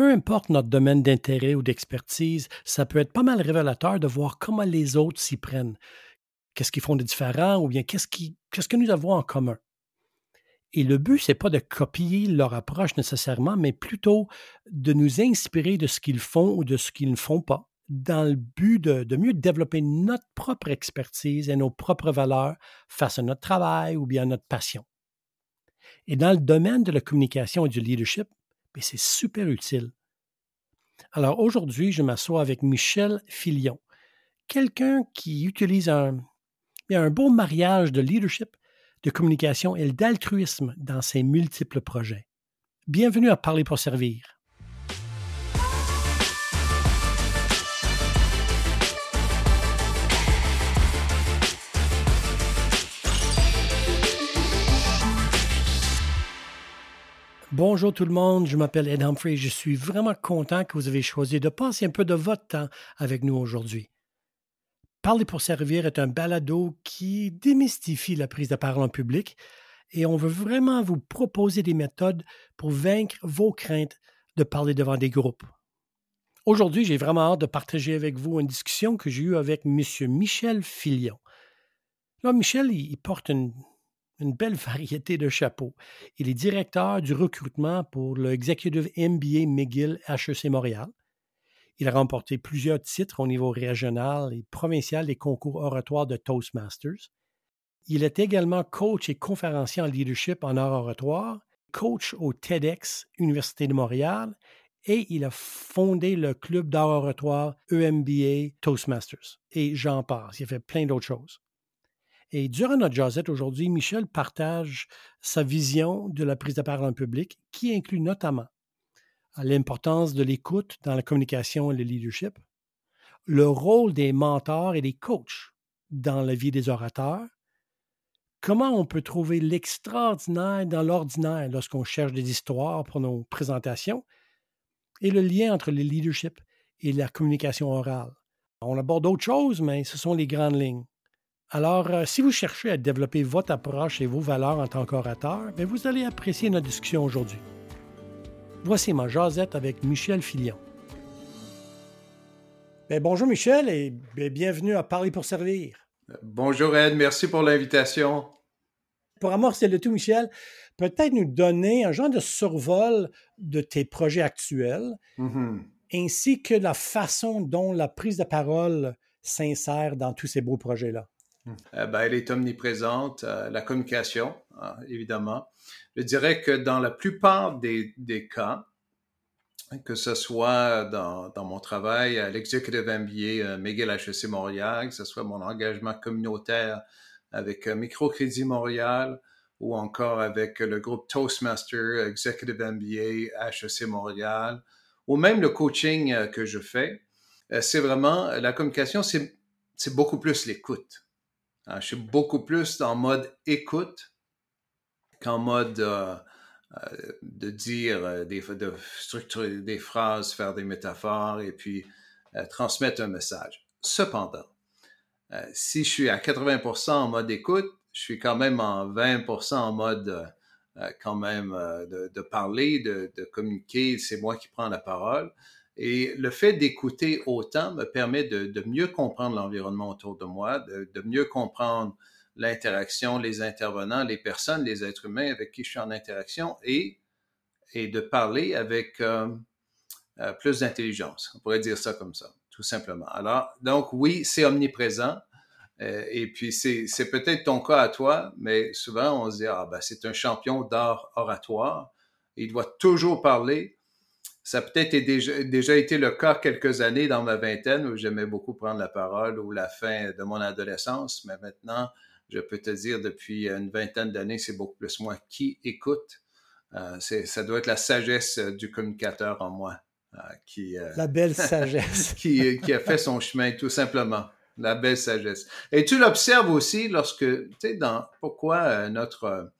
peu importe notre domaine d'intérêt ou d'expertise, ça peut être pas mal révélateur de voir comment les autres s'y prennent. Qu'est-ce qu'ils font de différent ou bien qu'est-ce, que nous avons en commun? Et le but, c'est pas de copier leur approche nécessairement, mais plutôt de nous inspirer de ce qu'ils font ou de ce qu'ils ne font pas, dans le but de, mieux développer notre propre expertise et nos propres valeurs face à notre travail ou bien à notre passion. Et dans le domaine de la communication et du leadership, ben, c'est super utile. Alors aujourd'hui, je m'assois avec Michel Filion, quelqu'un qui utilise un, un beau mariage de leadership de communication et d'altruisme dans ses multiples projets. Bienvenue à Parler pour servir. Bonjour tout le monde, je m'appelle Ed Humphrey et je suis vraiment content que vous avez choisi de passer un peu de votre temps avec nous aujourd'hui. Parler pour servir est un balado qui démystifie la prise de parole en public et on veut vraiment vous proposer des méthodes pour vaincre vos craintes de parler devant des groupes. Aujourd'hui, j'ai vraiment hâte de partager avec vous une discussion que j'ai eue avec M. Michel Filion. Là, Michel, il porte une, une belle variété de chapeaux. Il est directeur du recrutement pour le Executive MBA McGill HEC Montréal. Il a remporté plusieurs titres au niveau régional et provincial des concours oratoires de Toastmasters. Il est également coach et conférencier en leadership en art oratoire, coach au TEDx Université de Montréal et il a fondé le club d'art oratoire EMBA Toastmasters. Et j'en passe, il a fait plein d'autres choses. Et durant notre jazzette aujourd'hui, Michel partage sa vision de la prise de parole en public qui inclut notamment l'importance de l'écoute dans la communication et le leadership, le rôle des mentors et des coachs dans la vie des orateurs, comment on peut trouver l'extraordinaire dans l'ordinaire lorsqu'on cherche des histoires pour nos présentations, et le lien entre le leadership et la communication orale. On aborde d'autres choses, mais ce sont les grandes lignes. Alors, euh, si vous cherchez à développer votre approche et vos valeurs en tant qu'orateur, ben, vous allez apprécier notre discussion aujourd'hui. Voici ma jasette avec Michel Filion. Ben, bonjour Michel et bienvenue à Parler pour servir. Bonjour Ed, merci pour l'invitation. Pour amorcer le tout, Michel, peut-être nous donner un genre de survol de tes projets actuels, mm-hmm. ainsi que la façon dont la prise de parole s'insère dans tous ces beaux projets-là. Euh, ben, elle est omniprésente, euh, la communication, hein, évidemment. Je dirais que dans la plupart des, cas, que ce soit dans, mon travail à l'Executive MBA euh, McGill HEC Montréal, que ce soit mon engagement communautaire avec Microcrédit Montréal ou encore avec le groupe Toastmaster Executive MBA HEC Montréal, ou même le coaching que je fais, c'est vraiment la communication, c'est beaucoup plus l'écoute. Euh, je suis beaucoup plus en mode écoute qu'en mode euh, euh, de dire, des, de structurer des phrases, faire des métaphores et puis transmettre un message. Cependant, si je suis à 80% en mode écoute, je suis quand même en 20% en mode quand même de, parler, de, de communiquer, c'est moi qui prends la parole. Et le fait d'écouter autant me permet de, mieux comprendre l'environnement autour de moi, de, mieux comprendre l'interaction, les intervenants, les personnes, les êtres humains avec qui je suis en interaction et, de parler avec euh, euh, plus d'intelligence. On pourrait dire ça comme ça, tout simplement. Alors, donc oui, c'est omniprésent. Euh, et puis, c'est peut-être ton cas à toi, mais souvent, on se dit, ah ben, c'est un champion d'art oratoire. Il doit toujours parler ça a peut-être déjà, été le cas quelques années dans ma vingtaine où j'aimais beaucoup prendre la parole ou la fin de mon adolescence, mais maintenant, je peux te dire depuis une vingtaine d'années, c'est beaucoup plus moi qui écoute. Euh, ça doit être la sagesse du communicateur en moi euh, qui... Euh, la belle sagesse. qui, qui a fait son chemin, tout simplement. La belle sagesse. Et tu l'observes aussi lorsque, tu sais, dans pourquoi notre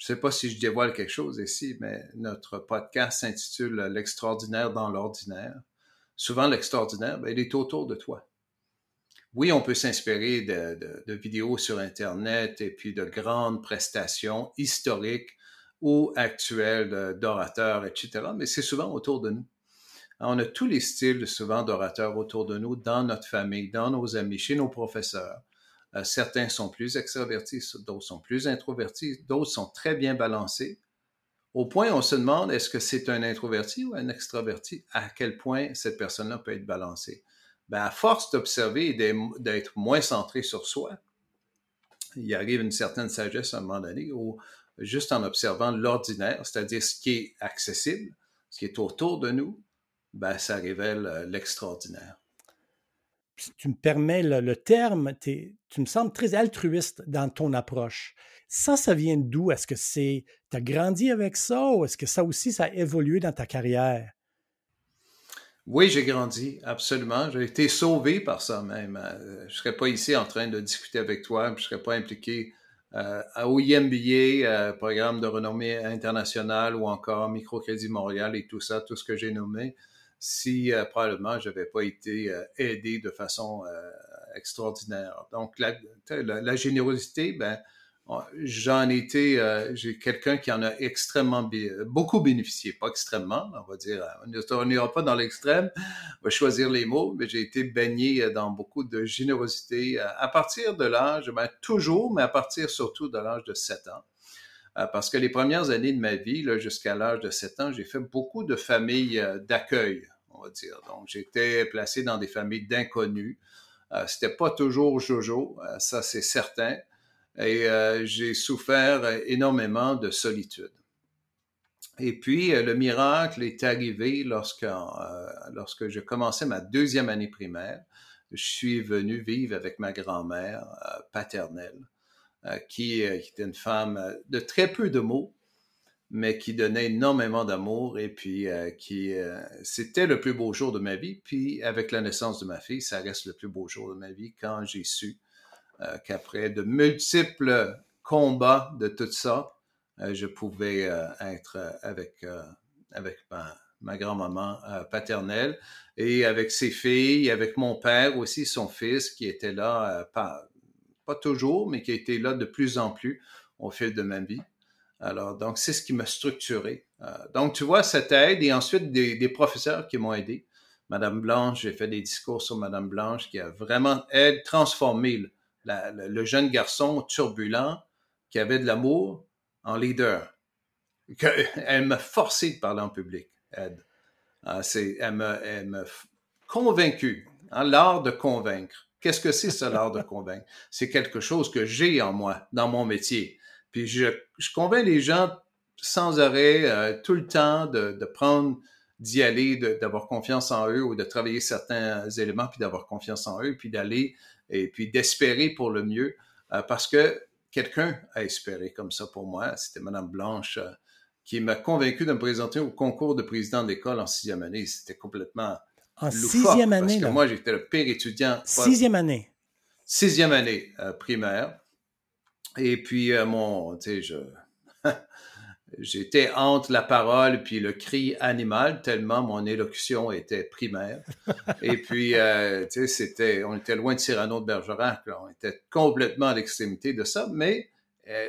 je ne sais pas si je dévoile quelque chose ici, mais notre podcast s'intitule L'extraordinaire dans l'ordinaire. Souvent, l'extraordinaire, ben, il est autour de toi. Oui, on peut s'inspirer de, vidéos sur Internet et puis de grandes prestations historiques ou actuelles d'orateurs, etc., mais c'est souvent autour de nous. On a tous les styles souvent d'orateurs autour de nous, dans notre famille, dans nos amis, chez nos professeurs. Euh, certains sont plus extravertis, d'autres sont plus introvertis, d'autres sont très bien balancés. Au point, on se demande, est-ce que c'est un introverti ou un extraverti? À quel point cette personne-là peut être balancée? Ben, à force d'observer et d'être moins centré sur soi, il arrive une certaine sagesse à un moment donné où, juste en observant l'ordinaire, c'est-à-dire ce qui est accessible, ce qui est autour de nous, ben, ça révèle euh, l'extraordinaire. Tu me permets le, terme, tu me sembles très altruiste dans ton approche. Ça, ça vient d'où? Est-ce que c'est, tu as grandi avec ça ou est-ce que ça aussi, ça a évolué dans ta carrière? Oui, j'ai grandi, absolument. J'ai été sauvé par ça même. Euh, je ne serais pas ici en train de discuter avec toi, je ne serais pas impliqué euh, à OIMBA, euh, programme de renommée internationale ou encore Microcrédit Montréal et tout ça, tout ce que j'ai nommé, si probablement je n'avais pas été aidé de façon extraordinaire. Donc, la, la générosité, ben, J'en ai été, euh, j'ai quelqu'un qui en a extrêmement, beaucoup bénéficié, pas extrêmement, on va dire, on n'ira pas dans l'extrême, on va choisir les mots, mais j'ai été baigné dans beaucoup de générosité à partir de l'âge, ben, toujours, mais à partir surtout de l'âge de 7 ans. Euh, parce que les premières années de ma vie, jusqu'à l'âge de 7 ans, j'ai fait beaucoup de familles euh, d'accueil, on va dire. Donc, j'étais placé dans des familles d'inconnus. C'était pas toujours Jojo, ça c'est certain et euh, j'ai souffert énormément de solitude. Et puis, euh, le miracle est arrivé lorsque, euh, lorsque je commençais ma deuxième année primaire. Je suis venu vivre avec ma grand-mère paternelle, qui, était une femme de très peu de mots, mais qui donnait énormément d'amour et puis qui c'était le plus beau jour de ma vie. Puis avec la naissance de ma fille, ça reste le plus beau jour de ma vie quand j'ai su euh, qu'après de multiples combats de tout ça, euh, je pouvais euh, être avec, avec ma, grand-maman paternelle et avec ses filles, avec mon père aussi, son fils, qui était là, pas, pas toujours, mais qui était là de plus en plus au fil de ma vie. Alors, donc, c'est ce qui m'a structuré. donc, tu vois, cette aide et ensuite des, professeurs qui m'ont aidé. Madame Blanche, j'ai fait des discours sur Madame Blanche qui a vraiment aidé, transformé le, jeune garçon turbulent qui avait de l'amour en leader. elle m'a forcé de parler en public, Ed. Ah, elle m'a convaincu, hein, l'art de convaincre. Qu'est-ce que c'est ça, l'art de convaincre? C'est quelque chose que j'ai en moi, dans mon métier. Puis je, je convainc les gens sans arrêt, euh, tout le temps, de, prendre, d'y aller, d'avoir confiance en eux ou de travailler certains éléments, puis d'avoir confiance en eux, puis d'aller et puis d'espérer pour le mieux, euh, parce que quelqu'un a espéré comme ça pour moi. C'était Madame Blanche euh, qui m'a convaincu de me présenter au concours de président d'école en sixième année. C'était complètement en sixième année. Parce que moi, j'étais le pire étudiant. Sixième année. Sixième année euh, primaire. Et puis, mon, tu sais, je, J'étais entre la parole puis le cri animal, tellement mon élocution était primaire. Et puis, euh, tu sais, c'était, on était loin de Cyrano de Bergerac, on était complètement à l'extrémité de ça, mais euh,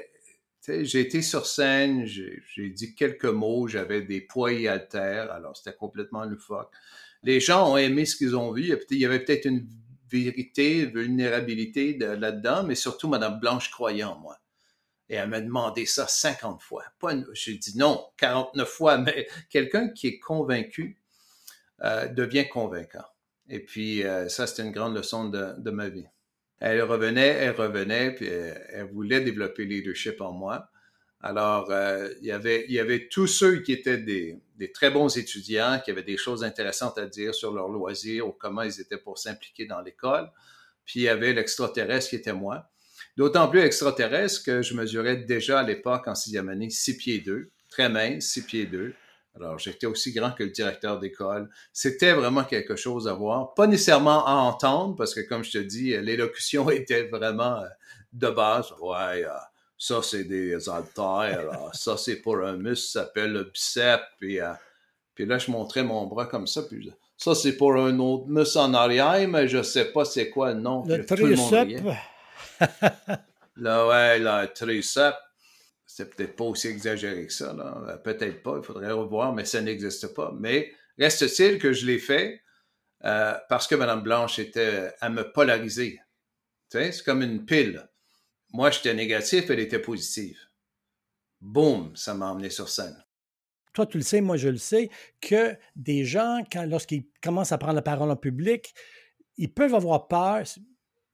j'ai été sur scène, j'ai dit quelques mots, j'avais des poids et haltères, alors c'était complètement loufoque. Les gens ont aimé ce qu'ils ont vu, il y avait peut-être une vérité, vulnérabilité là-dedans, mais surtout Madame Blanche croyait en moi. Et elle m'a demandé ça 50 fois. j'ai dit non, 49 fois, mais quelqu'un qui est convaincu euh, devient convaincant. Et puis, euh, ça, c'était une grande leçon de, ma vie. Elle revenait, elle revenait, puis elle, voulait développer le leadership en moi. Alors, euh, il, y avait, il y avait tous ceux qui étaient des, très bons étudiants, qui avaient des choses intéressantes à dire sur leurs loisirs ou comment ils étaient pour s'impliquer dans l'école. Puis, il y avait l'extraterrestre qui était moi. D'autant plus extraterrestre que je mesurais déjà à l'époque, en sixième année, 6 pieds 2, très mince, 6 pieds 2. Alors, j'étais aussi grand que le directeur d'école. C'était vraiment quelque chose à voir. Pas nécessairement à entendre, parce que comme je te dis, l'élocution était vraiment euh, de base. Ouais, euh, ça c'est des haltères, ça c'est pour un muscle ça s'appelle le bicep, puis, euh, puis là je montrais mon bras comme ça, puis ça c'est pour un autre muscle en arrière, mais je sais pas c'est quoi le nom. Le triceps. là, ouais, le triceps, c'est peut-être pas aussi exagéré que ça. Peut-être pas, il faudrait revoir, mais ça n'existe pas. Mais Reste-t-il que je l'ai fait euh, parce que Mme Blanche était à me polariser. Tu sais, c'est comme une pile. Moi, j'étais négatif, elle était positive. Boum, ça m'a emmené sur scène. Toi, tu le sais, moi, je le sais, que des gens, lorsqu'ils commencent à prendre la parole en public, ils peuvent avoir peur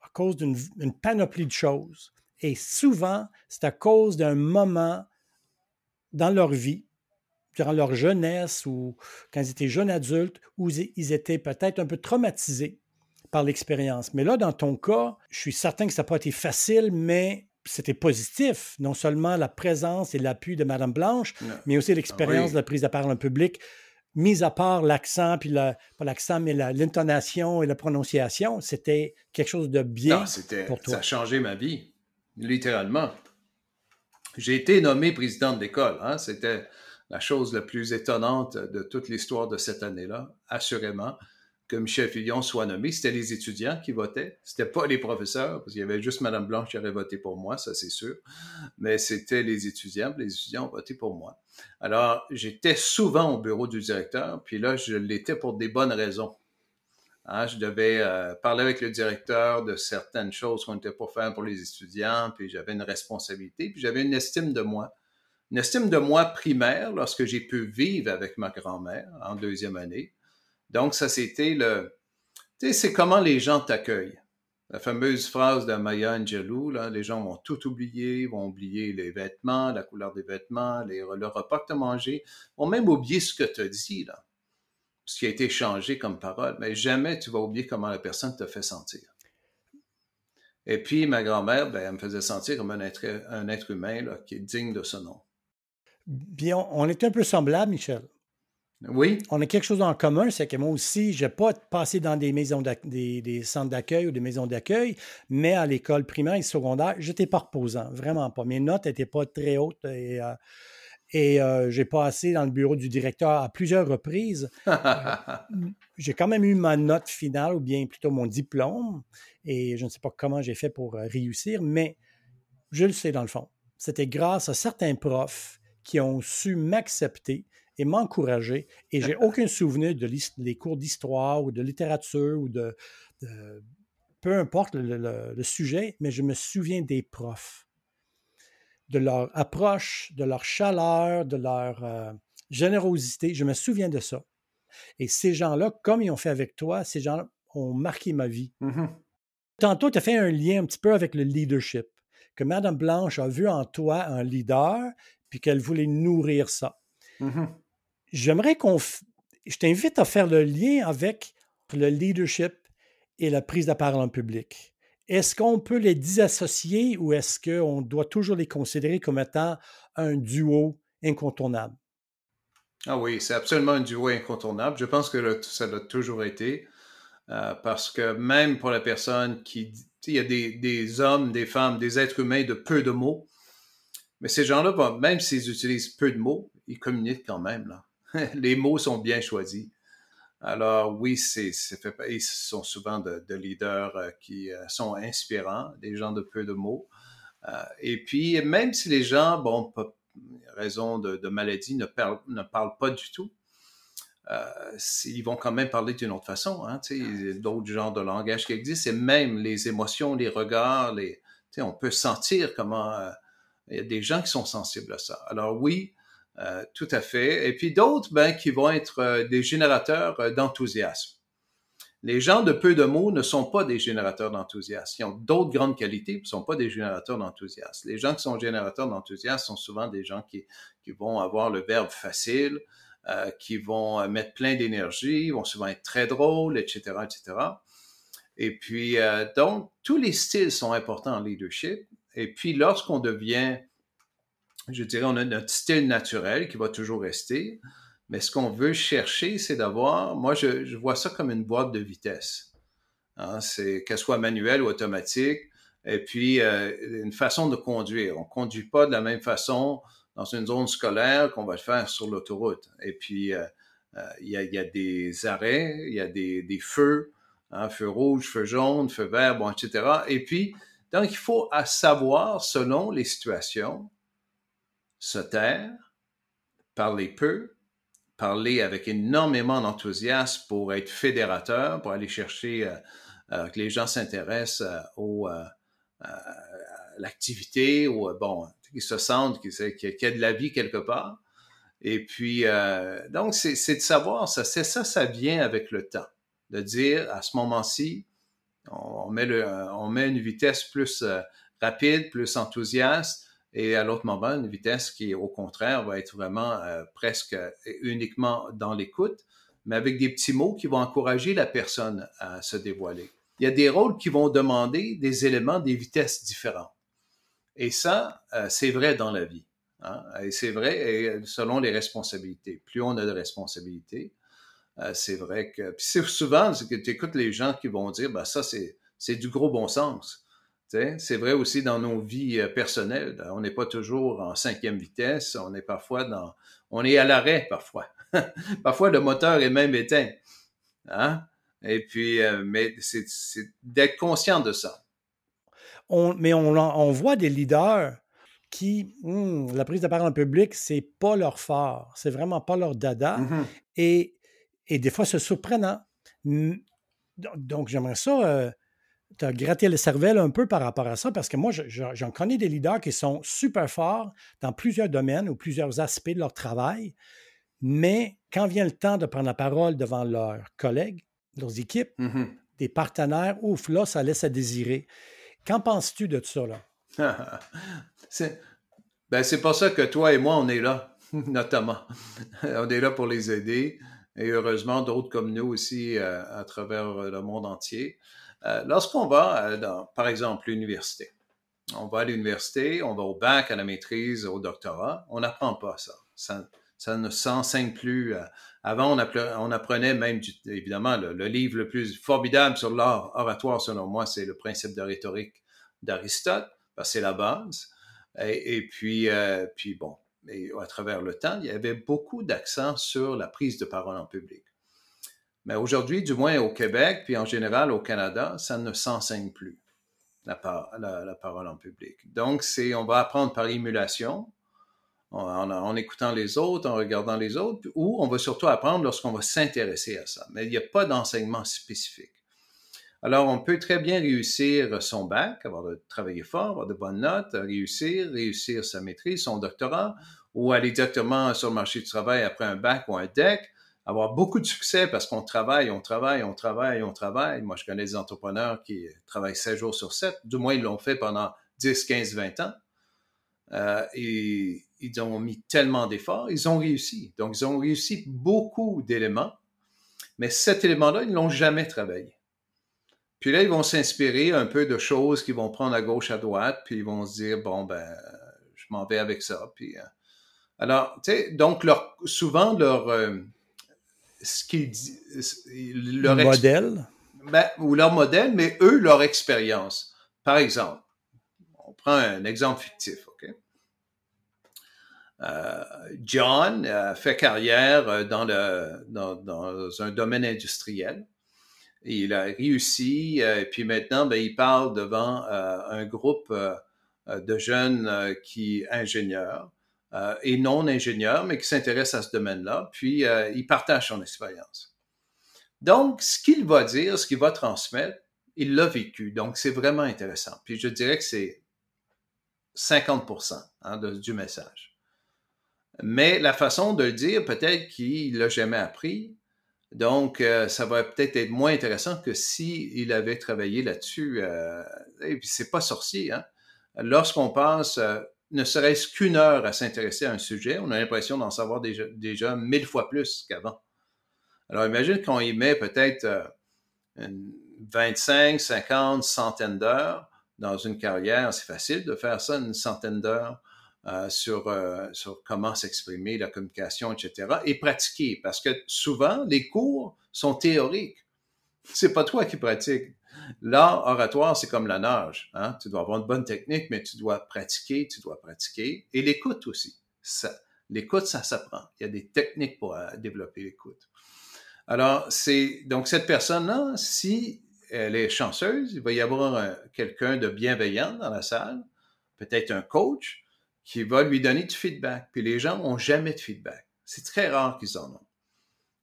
à cause d'une panoplie de choses. Et souvent, c'est à cause d'un moment dans leur vie, durant leur jeunesse ou quand ils étaient jeunes adultes, où ils étaient peut-être un peu traumatisés par l'expérience. Mais là, dans ton cas, je suis certain que ça n'a pas été facile, mais c'était positif. Non seulement la présence et l'appui de Mme Blanche, mais aussi l'expérience de la prise de parole en public, mis à part l'accent, puis la, pas l'accent, mais l'intonation et la prononciation, c'était quelque chose de bien pour toi. Ça a changé ma vie, littéralement. J'ai été nommé président d'école. Hein? C'était la chose la plus étonnante de toute l'histoire de cette année-là, assurément que Michel Fillon soit nommé. C'était les étudiants qui votaient. C'était pas les professeurs, parce qu'il y avait juste Mme Blanche qui avait voté pour moi, ça c'est sûr. Mais c'était les étudiants. Les étudiants ont voté pour moi. Alors, j'étais souvent au bureau du directeur, puis là, je l'étais pour des bonnes raisons. Hein, je devais euh, parler avec le directeur de certaines choses qu'on était pour faire pour les étudiants, puis j'avais une responsabilité, puis j'avais une estime de moi. Une estime de moi primaire lorsque j'ai pu vivre avec ma grand-mère en deuxième année donc, ça, c'était le... Tu sais, c'est comment les gens t'accueillent. La fameuse phrase de Maya Angelou, là, les gens vont tout oublier, vont oublier les vêtements, la couleur des vêtements, le repas que tu as mangé, vont même oublier ce que tu as dit, là, ce qui a été changé comme parole, mais jamais tu vas oublier comment la personne te fait sentir. Et puis, ma grand-mère, ben, elle me faisait sentir comme un être, un être humain qui est digne de ce nom. Bien, on est un peu semblable, Michel. Oui. On a quelque chose en commun, c'est que moi aussi, je n'ai pas passé dans des maisons des, centres d'accueil ou des maisons d'accueil, mais à l'école primaire et secondaire, je n'étais pas reposant, vraiment pas. Mes notes n'étaient pas très hautes et, euh, et euh, j'ai passé dans le bureau du directeur à plusieurs reprises. j'ai quand même eu ma note finale, ou bien plutôt mon diplôme, et je ne sais pas comment j'ai fait pour euh, réussir, mais je le sais dans le fond. C'était grâce à certains profs qui ont su m'accepter et m'encourager. Et j'ai aucun souvenir de les cours d'histoire ou de littérature ou de, peu importe le, sujet, mais je me souviens des profs, de leur approche, de leur chaleur, de leur euh, générosité. Je me souviens de ça. Et ces gens-là, comme ils ont fait avec toi, ces gens-là ont marqué ma vie. Mm-hmm. Tantôt, tu as fait un lien un petit peu avec le leadership, que Madame Blanche a vu en toi un leader, puis qu'elle voulait nourrir ça. Mm-hmm j'aimerais qu'on. Je t'invite à faire le lien avec le leadership et la prise de parole en public. Est-ce qu'on peut les disassocier ou est-ce qu'on doit toujours les considérer comme étant un duo incontournable? Ah oui, c'est absolument un duo incontournable. Je pense que ça l'a toujours été. Euh, parce que même pour la personne qui... Il y a des, des, hommes, des femmes, des êtres humains de peu de mots. Mais ces gens-là, même s'ils utilisent peu de mots, ils communiquent quand même. Là. les mots sont bien choisis. Alors oui, c'est, fait, ils sont souvent de, leaders euh, qui euh, sont inspirants, des gens de peu de mots. Euh, et puis, même si les gens, bon, pour raison de, maladie, ne, parlent, ne parlent pas du tout, ils vont quand même parler d'une autre façon. Hein, d'autres genres de langage qui existent, et même les émotions, les regards, les, on peut sentir comment il y a des gens qui sont sensibles à ça. Alors oui, euh, tout à fait. Et puis d'autres, ben, qui vont être euh, des générateurs euh, d'enthousiasme. Les gens de peu de mots ne sont pas des générateurs d'enthousiasme. Ils ont d'autres grandes qualités, ne sont pas des générateurs d'enthousiasme. Les gens qui sont générateurs d'enthousiasme sont souvent des gens qui, qui vont avoir le verbe facile, qui vont mettre plein d'énergie, vont souvent être très drôles, etc., etc. Et puis, donc, tous les styles sont importants en leadership. Et puis, lorsqu'on devient je dirais, on a notre style naturel qui va toujours rester. Mais ce qu'on veut chercher, c'est d'avoir, moi, je, vois ça comme une boîte de vitesse. Hein, c'est qu'elle soit manuelle ou automatique. Et puis, euh, une façon de conduire. On ne conduit pas de la même façon dans une zone scolaire qu'on va le faire sur l'autoroute. Et puis, euh, euh, il y, a, des arrêts, il y a des, feux, hein, feu rouge, feu jaune, feu vert, etc. Et puis, donc, il faut savoir, selon les situations, se taire, parler peu, parler avec énormément d'enthousiasme pour être fédérateur, pour aller chercher que les gens s'intéressent au, à l'activité, bon, qu'ils se sentent qu'il y a de la vie quelque part. Et puis, euh, donc, c'est de savoir, ça, c'est ça, ça vient avec le temps. De dire, à ce moment-ci, on, met on met une vitesse plus euh, rapide, plus enthousiaste, et à l'autre moment, une vitesse qui, au contraire, va être vraiment euh, presque uniquement dans l'écoute, mais avec des petits mots qui vont encourager la personne à se dévoiler. Il y a des rôles qui vont demander des éléments, des vitesses différentes. Et ça, c'est vrai dans la vie. Hein. Et c'est vrai, selon les responsabilités. Plus on a de responsabilités, euh, c'est vrai que. Puis c'est souvent que tu écoutes les gens qui vont dire, ben ça, c'est, c'est du gros bon sens. C'est vrai aussi dans nos vies euh, personnelles. On n'est pas toujours en cinquième vitesse. On est parfois dans. On est à l'arrêt parfois. parfois, le moteur est même éteint. Hein? Et puis, euh, mais c'est, d'être conscient de ça. On, mais on, on voit des leaders qui, hmm, la prise de parole en public, c'est pas leur fort, c'est vraiment pas leur dada. Mmh et, et, des fois, c'est surprenant. Donc, j'aimerais ça, euh, te gratter le cervelle un peu par rapport à ça, parce que moi, j'en connais des leaders qui sont super forts dans plusieurs domaines ou plusieurs aspects de leur travail, mais quand vient le temps de prendre la parole devant leurs collègues, leurs équipes, mmh des partenaires, ouf, là, ça laisse à désirer. Qu'en penses-tu de ça, là? C'est ben, pour ça que toi et moi, on est là, notamment. on est là pour les aider. Et heureusement, d'autres comme nous aussi euh, à travers le monde entier. Euh, lorsqu'on va, dans, par exemple, l'université, on va à l'université, on va au bac, à la maîtrise, au doctorat, on n'apprend pas ça. Ça, ne s'enseigne plus. Avant, on, apprenait, même, évidemment, le, livre le plus formidable sur l'art oratoire, selon moi, c'est le principe de rhétorique d'Aristote, parce c'est la base. Et, puis, euh, bon, à travers le temps, il y avait beaucoup d'accent sur la prise de parole en public. Mais aujourd'hui, du moins au Québec, puis en général au Canada, ça ne s'enseigne plus, la, la, parole en public. Donc, c'est, on va apprendre par émulation, en, en, écoutant les autres, en regardant les autres, ou on va surtout apprendre lorsqu'on va s'intéresser à ça. Mais il n'y a pas d'enseignement spécifique. Alors, on peut très bien réussir son bac, avoir de travailler fort, avoir de bonnes notes, réussir, réussir sa maîtrise, son doctorat, ou aller directement sur le marché du travail après un bac ou un DEC, avoir beaucoup de succès parce qu'on travaille, on travaille, on travaille, on travaille. Moi, je connais des entrepreneurs qui travaillent 7 jours sur 7, du moins ils l'ont fait pendant 10, 15, 20 ans. Euh, et ils ont mis tellement d'efforts, ils ont réussi. Donc, ils ont réussi beaucoup d'éléments, mais cet élément-là, ils ne l'ont jamais travaillé. Puis là, ils vont s'inspirer un peu de choses qu'ils vont prendre à gauche, à droite, puis ils vont se dire, bon, ben, je m'en vais avec ça. Puis, euh, alors, tu sais, donc, leur, souvent, leur, euh, ce qu'ils leur modèle? Ben, ou leur modèle, mais eux, leur expérience. Par exemple, on prend un exemple fictif, OK? Euh, John a fait carrière dans, le, dans, dans un domaine industriel il a réussi, euh, et puis maintenant, ben, il parle devant euh, un groupe euh, de jeunes qui ingénieurs et non ingénieurs, mais qui s'intéressent à ce domaine-là, puis il partage son expérience. Donc, ce qu'il va dire, ce qu'il va transmettre, il l'a vécu. Donc, c'est vraiment intéressant. Puis je dirais que c'est 50% hein, du message. Mais la façon de le dire, peut-être qu'il l'a jamais appris, donc, euh, ça va peut-être être moins intéressant que s'il il avait travaillé là-dessus. Euh, et puis, c'est pas sorcier. Hein? Lorsqu'on passe euh, ne serait-ce qu'une heure à s'intéresser à un sujet, on a l'impression d'en savoir déjà, mille fois plus qu'avant. Alors, imagine qu'on y met peut-être 25, 50, centaines d'heures dans une carrière. C'est facile de faire ça, une centaine d'heures euh, sur, euh, sur comment s'exprimer, la communication, etc. Et pratiquer, parce que souvent, les cours sont théoriques. C'est pas toi qui pratiques. L'art oratoire, c'est comme la nage. Hein? Tu dois avoir une bonne technique, mais tu dois pratiquer, tu dois pratiquer. Et l'écoute aussi. L'écoute, ça s'apprend. Il y a des techniques pour euh, développer l'écoute. Alors, c'est donc cette personne-là, si elle est chanceuse, il va y avoir quelqu'un de bienveillant dans la salle, peut-être un coach, qui va lui donner du feedback. Puis les gens n'ont jamais de feedback. C'est très rare qu'ils en ont.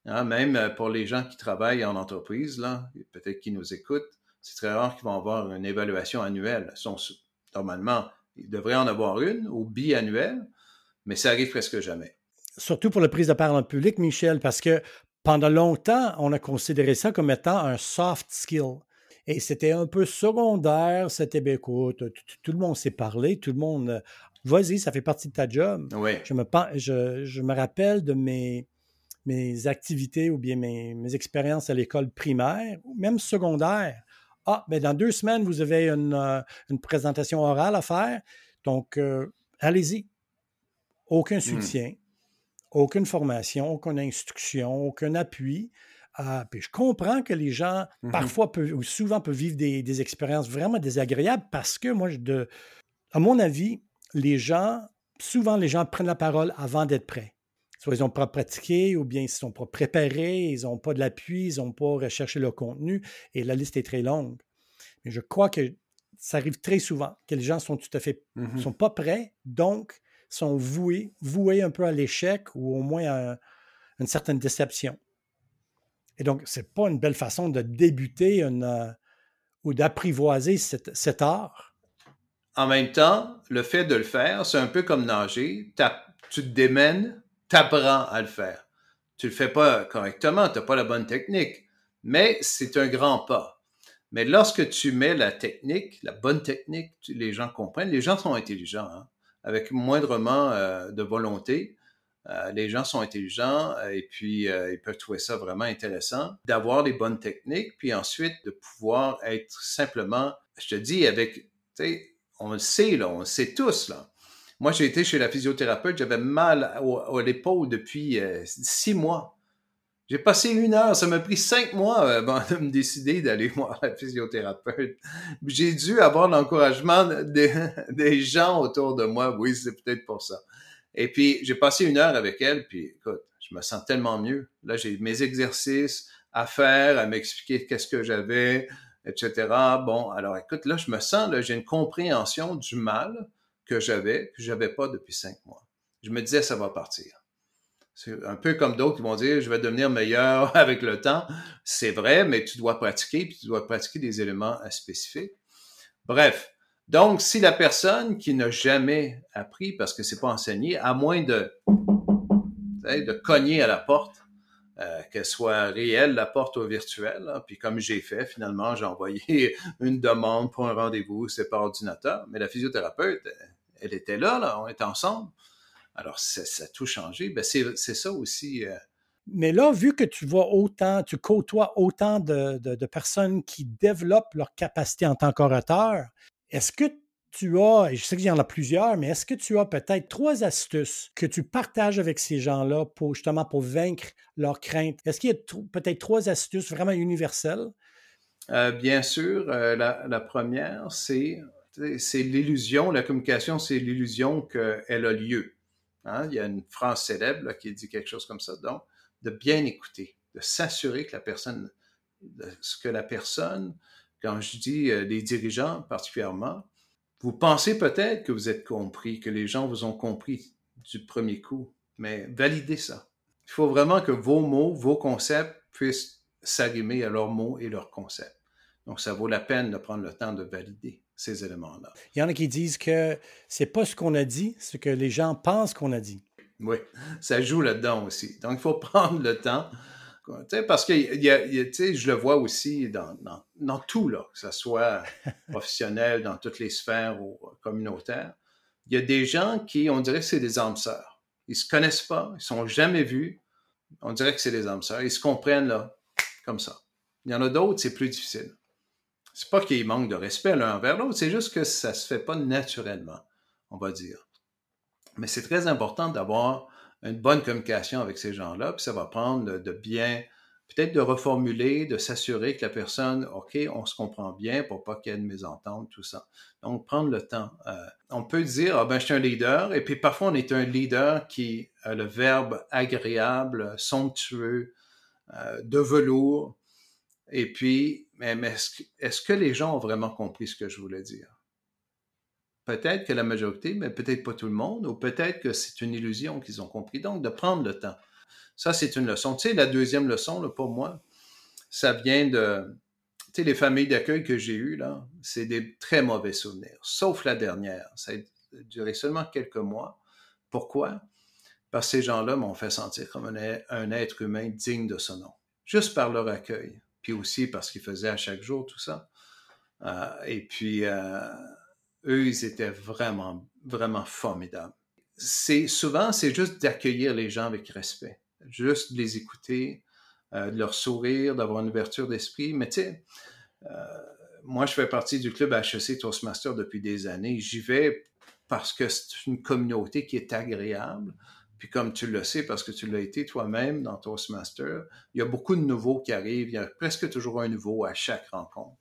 Hein, même pour les gens qui travaillent en entreprise, là, peut-être qui nous écoutent, c'est très rare qu'ils vont avoir une évaluation annuelle. normalement, il devrait en avoir une ou biannuelle, mais ça arrive presque jamais. Surtout pour la prise de parole en public, Michel, parce que pendant longtemps, on a considéré ça comme étant un soft skill. Et c'était un peu secondaire, c'était, bien, écoute, tout le monde sait parler, tout le monde, euh, vas-y, ça fait partie de ta job. Oui. Je me, je, je me rappelle de mes, mes activités ou bien mes, mes expériences à l'école primaire, ou même secondaire. Ah, mais ben, dans deux semaines, vous avez une, euh, une présentation orale à faire. Donc, euh, allez-y. Aucun hmm. soutien, aucune formation, aucune instruction, aucun appui. Ah, puis je comprends que les gens, mmh parfois, peuvent, ou souvent, peuvent vivre des, expériences vraiment désagréables parce que moi, de, à mon avis, les gens, souvent, les gens prennent la parole avant d'être prêts. Soit ils n'ont pas pratiqué, ou bien ils ne sont pas préparés, ils n'ont pas de l'appui, ils n'ont pas recherché le contenu, et la liste est très longue. Mais je crois que ça arrive très souvent, que les gens sont tout à fait, mmh sont pas prêts, donc sont voués, voués un peu à l'échec ou au moins à une certaine déception. Et donc, ce n'est pas une belle façon de débuter une, euh, ou d'apprivoiser cet, art. En même temps, le fait de le faire, c'est un peu comme nager. Tu te démènes, tu apprends à le faire. Tu le fais pas correctement, tu n'as pas la bonne technique, mais c'est un grand pas. Mais lorsque tu mets la technique, la bonne technique, les gens comprennent, les gens sont intelligents, hein, avec moindrement euh, de volonté. Euh, les gens sont intelligents euh, et puis ils peuvent trouver ça vraiment intéressant d'avoir les bonnes techniques, puis ensuite de pouvoir être simplement, je te dis, avec, tu sais, on le sait, là, on le sait tous, là. Moi, j'ai été chez la physiothérapeute, j'avais mal à, l'épaule depuis six mois. J'ai passé une heure, ça m'a pris cinq mois avant de me décider d'aller voir la physiothérapeute. J'ai dû avoir l'encouragement des, des gens autour de moi. Oui, c'est peut-être pour ça. Et puis, j'ai passé une heure avec elle, puis écoute, je me sens tellement mieux. Là, j'ai mes exercices à faire, à m'expliquer qu'est-ce que j'avais, etc. Bon, alors écoute, là, je me sens, là, j'ai une compréhension du mal que j'avais, que j'avais pas depuis cinq mois. Je me disais, ça va partir. C'est un peu comme d'autres qui vont dire, je vais devenir meilleur avec le temps. C'est vrai, mais tu dois pratiquer, puis tu dois pratiquer des éléments spécifiques. Bref, donc, si la personne qui n'a jamais appris, parce que c'est pas enseigné, à moins de, de cogner à la porte, euh, qu'elle soit réelle, la porte ou virtuelle, hein, puis comme j'ai fait, finalement, j'ai envoyé une demande pour un rendez-vous, c'est par ordinateur, mais la physiothérapeute, elle, était là, là, on était ensemble. Alors, ça, a tout changé. Ben, c'est ça aussi. Euh, mais là, vu que tu vois autant, tu côtoies autant de, de personnes qui développent leur capacité en tant qu'orateur, est-ce que tu as, et je sais qu'il y en a plusieurs, mais est-ce que tu as peut-être trois astuces que tu partages avec ces gens-là pour justement pour vaincre leurs craintes? Est-ce qu'il y a peut-être trois astuces vraiment universelles? Euh, bien sûr, euh, la, première, c'est c'est l'illusion, la communication, c'est l'illusion qu'elle a lieu. Hein? Il y a une phrase célèbre qui dit quelque chose comme ça. Donc, de bien écouter, de s'assurer que la personne, ce que la personne quand je dis euh, les dirigeants particulièrement, vous pensez peut-être que vous êtes compris, que les gens vous ont compris du premier coup, mais validez ça. Il faut vraiment que vos mots, vos concepts puissent s'arrimer à leurs mots et leurs concepts. Donc, ça vaut la peine de prendre le temps de valider ces éléments-là. Il y en a qui disent que c'est pas ce qu'on a dit, ce que les gens pensent qu'on a dit. Oui, ça joue là-dedans aussi. Donc, il faut prendre le temps parce que je le vois aussi dans, dans, tout, là, que ce soit professionnel, dans toutes les sphères ou communautaires. Il y a des gens qui, on dirait que c'est des âmes sœurs. Ils se connaissent pas, ils sont jamais vus. On dirait que c'est des âmes sœurs. Ils se comprennent là, comme ça. Il y en a d'autres, c'est plus difficile. C'est pas qu'ils manquent de respect l'un envers l'autre, c'est juste que ça se fait pas naturellement, on va dire. Mais c'est très important d'avoir une bonne communication avec ces gens-là, puis ça va prendre de bien, peut-être de reformuler, de s'assurer que la personne, OK, on se comprend bien pour pas qu'il y ait de mésentente, tout ça. Donc, prendre le temps. Euh, on peut dire, ah ben, je suis un leader, et puis parfois on est un leader qui a le verbe agréable, somptueux, euh, de velours, et puis, mais, est-ce que les gens ont vraiment compris ce que je voulais dire? Peut-être que la majorité, mais peut-être pas tout le monde, ou peut-être que c'est une illusion qu'ils ont compris. Donc, de prendre le temps. Ça, c'est une leçon. Tu sais, la deuxième leçon, pour moi, ça vient de, tu sais, les familles d'accueil que j'ai eues, là, c'est des très mauvais souvenirs, sauf la dernière. Ça a duré seulement quelques mois. Pourquoi? Parce que ces gens-là m'ont fait sentir comme un, être humain digne de ce nom, juste par leur accueil, puis aussi parce qu'ils faisaient à chaque jour tout ça. Euh, et puis, euh, eux, ils étaient vraiment, vraiment formidables. C'est souvent, c'est juste d'accueillir les gens avec respect, juste de les écouter, euh, de leur sourire, d'avoir une ouverture d'esprit. Mais tu sais, moi, je fais partie du club HEC Toastmaster depuis des années. J'y vais parce que c'est une communauté qui est agréable. Puis comme tu le sais, parce que tu l'as été toi-même dans Toastmaster, il y a beaucoup de nouveaux qui arrivent. Il y a presque toujours un nouveau à chaque rencontre.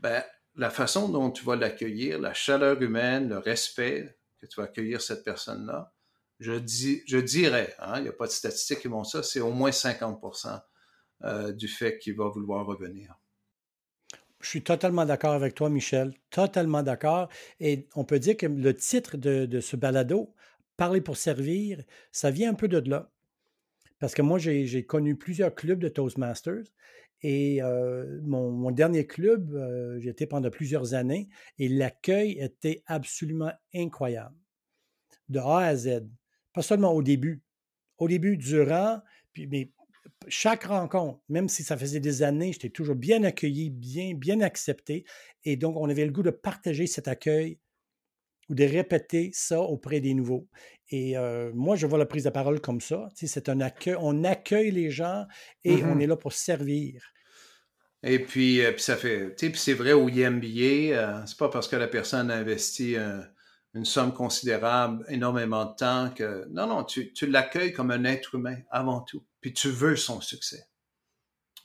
Ben, la façon dont tu vas l'accueillir, la chaleur humaine, le respect que tu vas accueillir cette personne-là, je, dis, je dirais, hein, il n'y a pas de statistiques qui vont ça, c'est au moins 50% euh, du fait qu'il va vouloir revenir. Je suis totalement d'accord avec toi, Michel. Totalement d'accord. Et on peut dire que le titre de, ce balado, Parler pour servir, ça vient un peu de là. Parce que moi, j'ai connu plusieurs clubs de Toastmasters. Et euh, mon, dernier club, euh, j'y étais pendant plusieurs années et l'accueil était absolument incroyable. De A à Z. Pas seulement au début. Au début, durant, mais chaque rencontre, même si ça faisait des années, j'étais toujours bien accueilli, bien, bien accepté. Et donc, on avait le goût de partager cet accueil ou de répéter ça auprès des nouveaux. Et euh, moi, je vois la prise de parole comme ça. C'est un accueil, on accueille les gens et on est là pour servir. Et puis, euh, puis ça fait, c'est vrai au IMBA, euh, c'est pas parce que la personne a investi une somme considérable, énormément de temps que, non, non, tu, tu l'accueilles comme un être humain avant tout puis tu veux son succès.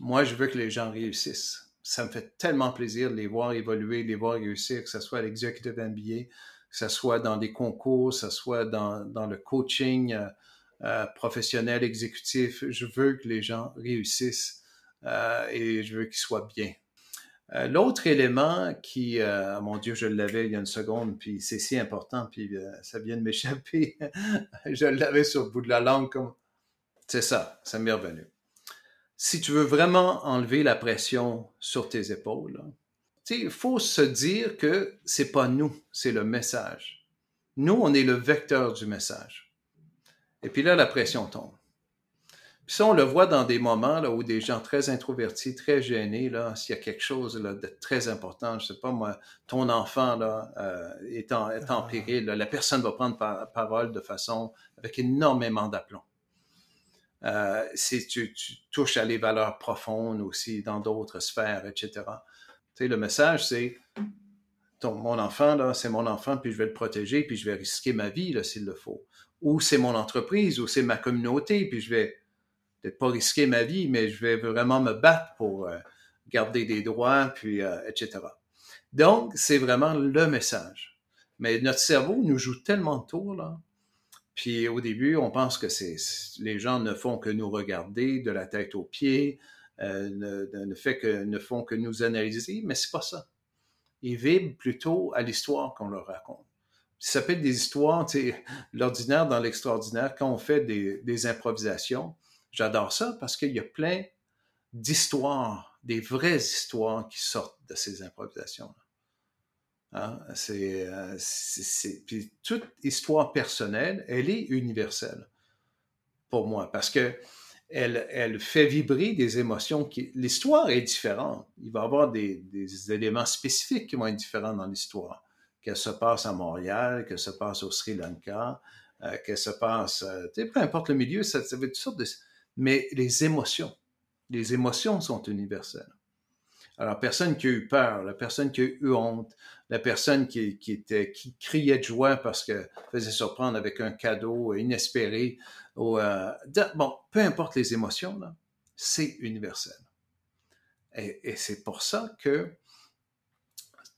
Moi, je veux que les gens réussissent. Ça me fait tellement plaisir de les voir évoluer, de les voir réussir, que ce soit à l'executive MBA, que ce soit dans des concours, que ce soit dans, le coaching euh, euh, professionnel, exécutif. Je veux que les gens réussissent euh, et je veux qu'ils soient bien. L'autre élément qui, mon Dieu, je l'avais il y a une seconde, puis c'est si important, puis ça vient de m'échapper. je l'avais sur le bout de la langue comme c'est ça, ça m'est revenu. Si tu veux vraiment enlever la pression sur tes épaules, il faut se dire que c'est pas nous, c'est le message. Nous, on est le vecteur du message. Et puis là, la pression tombe. Puis ça, on le voit dans des moments là, où des gens très introvertis, très gênés, là, s'il y a quelque chose là, de très important, je sais pas moi, ton enfant là, euh, est, en, est en péril, la personne va prendre parole de façon avec énormément d'aplomb. Euh, si tu, touches à les valeurs profondes aussi dans d'autres sphères, etc. Le message, c'est mon enfant, c'est mon enfant, puis je vais le protéger, puis je vais risquer ma vie, là, s'il le faut. Ou c'est mon entreprise, ou c'est ma communauté, puis je vais peut-être pas risquer ma vie, mais je vais vraiment me battre pour euh, garder des droits, puis euh, etc. Donc, c'est vraiment le message. Mais notre cerveau nous joue tellement de tours, là, puis au début, on pense que c'est les gens ne font que nous regarder de la tête aux pieds, euh, ne, fait que, ne font que nous analyser, mais c'est pas ça. Ils vivent plutôt à l'histoire qu'on leur raconte. Ça s'appelle des histoires, l'ordinaire dans l'extraordinaire, quand on fait des, des improvisations. J'adore ça parce qu'il y a plein d'histoires, des vraies histoires qui sortent de ces improvisations-là. Hein, euh, c'est, puis toute histoire personnelle, elle est universelle pour moi parce que elle, elle fait vibrer des émotions qui. L'histoire est différente. Il va y avoir des, des éléments spécifiques qui vont être différents dans l'histoire. Qu'elle se passe à Montréal, qu'elle se passe au Sri Lanka, euh, qu'elle se passe. Euh, peu importe le milieu, ça, ça veut toutes sortes de. Mais les émotions, les émotions sont universelles. Alors, personne qui a eu peur, la personne qui a eu honte, la personne qui, était, qui criait de joie parce qu'elle faisait surprendre avec un cadeau inespéré, ou, euh, bon, peu importe les émotions, c'est universel. Et c'est pour ça que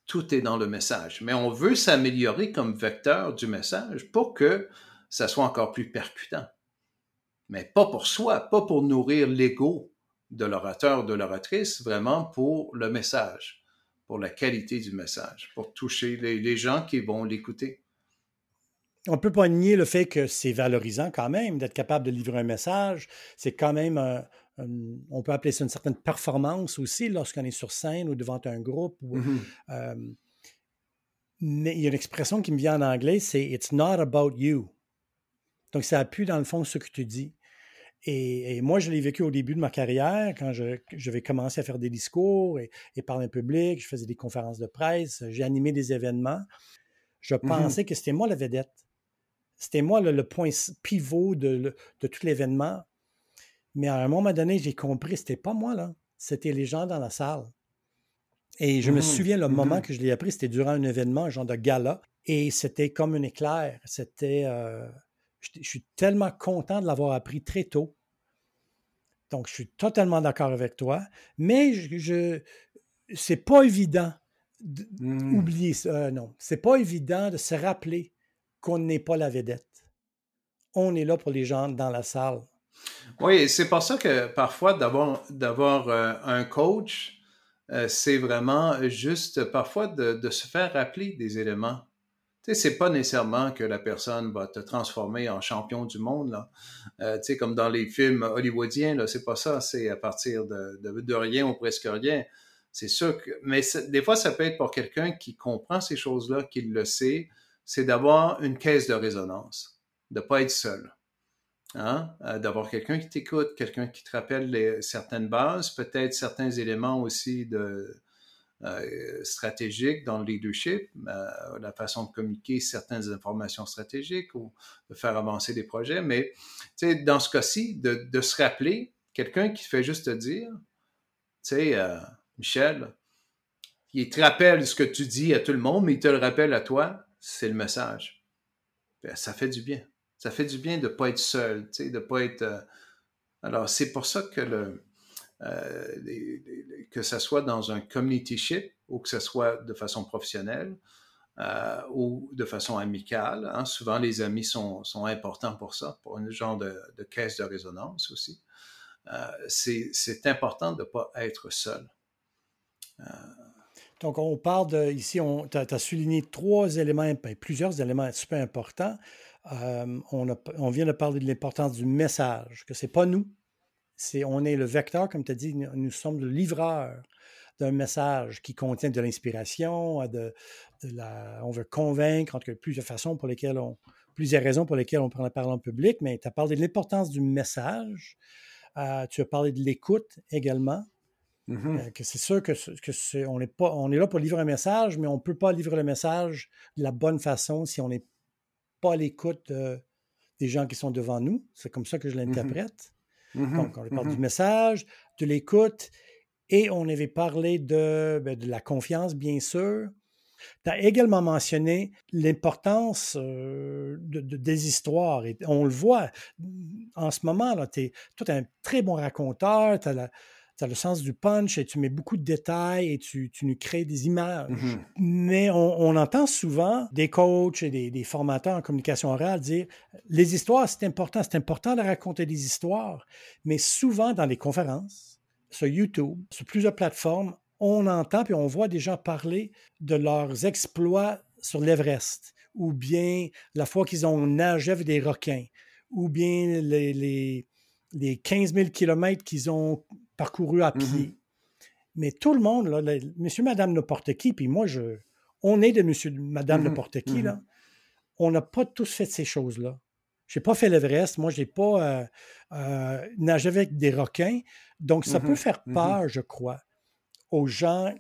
tout est dans le message. Mais on veut s'améliorer comme vecteur du message pour que ça soit encore plus percutant. Mais pas pour soi, pas pour nourrir l'ego de l'orateur, de l'oratrice, vraiment pour le message, pour la qualité du message, pour toucher les, gens qui vont l'écouter. on ne peut pas nier le fait que c'est valorisant quand même d'être capable de livrer un message. C'est quand même, on peut appeler ça une certaine performance aussi lorsqu'on est sur scène ou devant un groupe. Mm-hmm. mais il y a une expression qui me vient en anglais, c'est It's not about you. Donc, ça appuie dans le fond ce que tu dis. Et, moi, je l'ai vécu au début de ma carrière, quand je, vais commencer à faire des discours et, parler en public, je faisais des conférences de presse, j'ai animé des événements. Je mmh pensais que c'était moi la vedette. C'était moi le, point pivot de, tout l'événement. Mais à un moment donné, j'ai compris, c'était pas moi, là. C'était les gens dans la salle. Et je me mmh souviens, le mmh moment que je l'ai appris, c'était durant un événement, un genre de gala. Et c'était comme un éclair. C'était. Euh, je, suis tellement content de l'avoir appris très tôt. Donc, je suis totalement d'accord avec toi. Mais je, je c'est pas évident d'oublier mmh. ça. non, c'est pas évident de se rappeler qu'on n'est pas la vedette. On est là pour les gens dans la salle. Oui, c'est pour ça que parfois d'avoir, d'avoir euh, un coach, euh, c'est vraiment juste parfois de, se faire rappeler des éléments. Tu sais, c'est pas nécessairement que la personne va te transformer en champion du monde, là. Euh, tu sais, comme dans les films hollywoodiens, là, c'est pas ça. C'est à partir de, de, rien ou presque rien. C'est sûr que, mais des fois, ça peut être pour quelqu'un qui comprend ces choses-là, qui le sait, c'est d'avoir une caisse de résonance, de pas être seul. Hein? Euh, d'avoir quelqu'un qui t'écoute, quelqu'un qui te rappelle certaines bases, peut-être certains éléments aussi de, euh, stratégiques dans le leadership, euh, la façon de communiquer certaines informations stratégiques ou de faire avancer des projets. Mais dans ce cas-ci, de, se rappeler, quelqu'un qui fait juste te dire, tu sais, Michel, il te rappelle ce que tu dis à tout le monde, mais il te le rappelle à toi, c'est le message. Ben, ça fait du bien. Ça fait du bien de ne pas être seul, de ne pas être... Euh, alors, c'est pour ça que le... Euh, que ce soit dans un community ship ou que ce soit de façon professionnelle euh, ou de façon amicale. Hein, souvent, les amis sont, sont, importants pour ça, pour un genre de, de caisse de résonance aussi. c'est important de ne pas être seul. Donc, on parle de, ici, tu as, souligné trois éléments, ben, plusieurs éléments super importants. Euh, on, vient de parler de l'importance du message, que ce n'est pas nous, c'est, on est le vecteur, comme tu as dit, nous, sommes le livreur d'un message qui contient de l'inspiration, de, la, on veut convaincre, entre plusieurs façons pour lesquelles on, plusieurs raisons pour lesquelles on prend la parole en public, mais tu as parlé de l'importance du message, euh, tu as parlé de l'écoute également. Mmh euh, que c'est sûr que, que on, est pas, on est là pour livrer un message, mais on ne peut pas livrer le message de la bonne façon si on n'est pas à l'écoute des gens qui sont devant nous. C'est comme ça que je mmh l'interprète. Mmh Donc, on parle du message, de l'écoute, et on avait parlé de, ben, de la confiance, bien sûr. Tu as également mentionné l'importance de, des histoires. Et on le voit en ce moment, tu es, es un très bon raconteur, tu as la, tu as le sens du punch et tu mets beaucoup de détails et tu, tu nous crées des images. Mm-hmm. Mais on, entend souvent des coachs et des, formateurs en communication orale dire les histoires, c'est important, c'est important de raconter des histoires, mais souvent dans les conférences, sur YouTube, sur plusieurs plateformes, on entend et on voit des gens parler de leurs exploits sur l'Everest, ou bien la fois qu'ils ont nagé avec des requins, ou bien les, les, les 15 000 kilomètres qu'ils ont parcouru à mmh pied. Mais tout le monde, là, monsieur, madame, n'importe qui, puis moi, je, on est de monsieur, madame, mmh n'importe qui, mmh là. On n'a pas tous fait ces choses-là. Je n'ai pas fait l'Everest, moi, je n'ai pas euh, euh, nagé avec des requins. Donc, ça peut faire peur, je crois, aux gens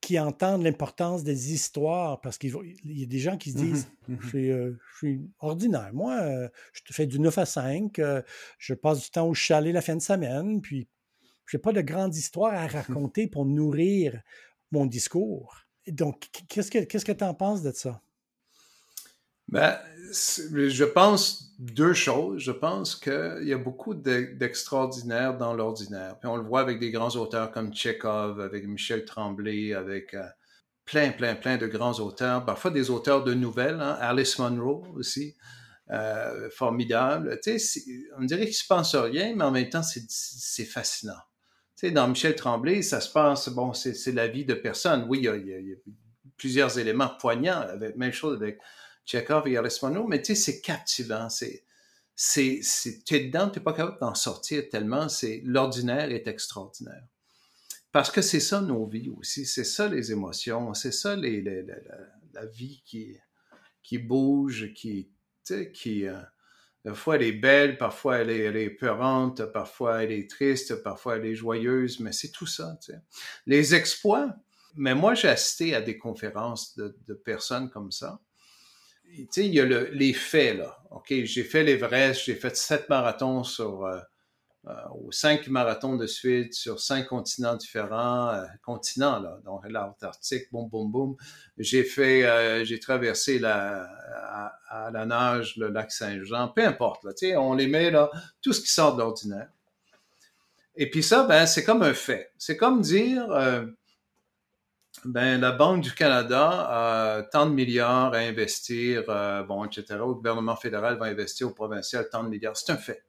qui entendent l'importance des histoires, parce qu'il y a des gens qui se disent euh, je, suis, ordinaire. Moi, je te fais du 9 à 5, je passe du temps au chalet la fin de semaine, puis je n'ai pas de grande histoire à raconter pour nourrir mon discours. Donc, qu'est-ce que tu en penses de ça? Ben, je pense deux choses. Je pense qu'il y a beaucoup d'extraordinaire dans l'ordinaire. Puis on le voit avec des grands auteurs comme Tchekhov, avec Michel Tremblay, avec euh, plein, plein, plein de grands auteurs. Parfois des auteurs de nouvelles, hein. Alice Munro aussi. Euh, formidable. Tu sais, on dirait qu'il se pense rien, mais en même temps, c'est fascinant. Sais, dans Michel Tremblay, ça se passe, bon, c'est la vie de personne. Oui, il y, a, plusieurs éléments poignants. Avec, même chose avec Chekhov et Arismano, mais tu sais, c'est captivant, c'est, c'est, tu es dedans, tu n'es pas capable d'en sortir tellement, c'est, l'ordinaire est extraordinaire. Parce que c'est ça nos vies aussi, c'est ça les émotions, c'est ça les, la, vie qui, qui bouge, qui, qui, euh, Parfois, elle est belle, parfois, elle est, peurante, parfois, elle est triste, parfois, elle est joyeuse, mais c'est tout ça. Tu. Les exploits, mais moi, j'ai assisté à des conférences de, personnes comme ça. Tu sais, il y a le, les faits, là. OK, j'ai fait l'Everest, j'ai fait sept marathons sur... Euh, aux cinq marathons de suite sur cinq continents différents, euh, continents là, donc l'Antarctique, boum boum boum. J'ai fait, euh, j'ai traversé la, à, la nage le lac Saint-Jean, peu importe là, tu sais, on les met là, tout ce qui sort de l'ordinaire. Et puis ça, ben c'est comme un fait. C'est comme dire, ben la Banque du Canada a tant de milliards à investir, bon, etc. Le gouvernement fédéral va investir au provincial tant de milliards. C'est un fait.